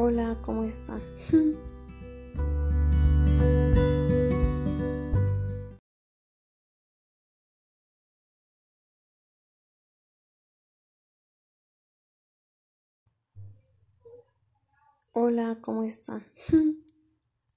Hola, ¿cómo están? Hola, ¿cómo están?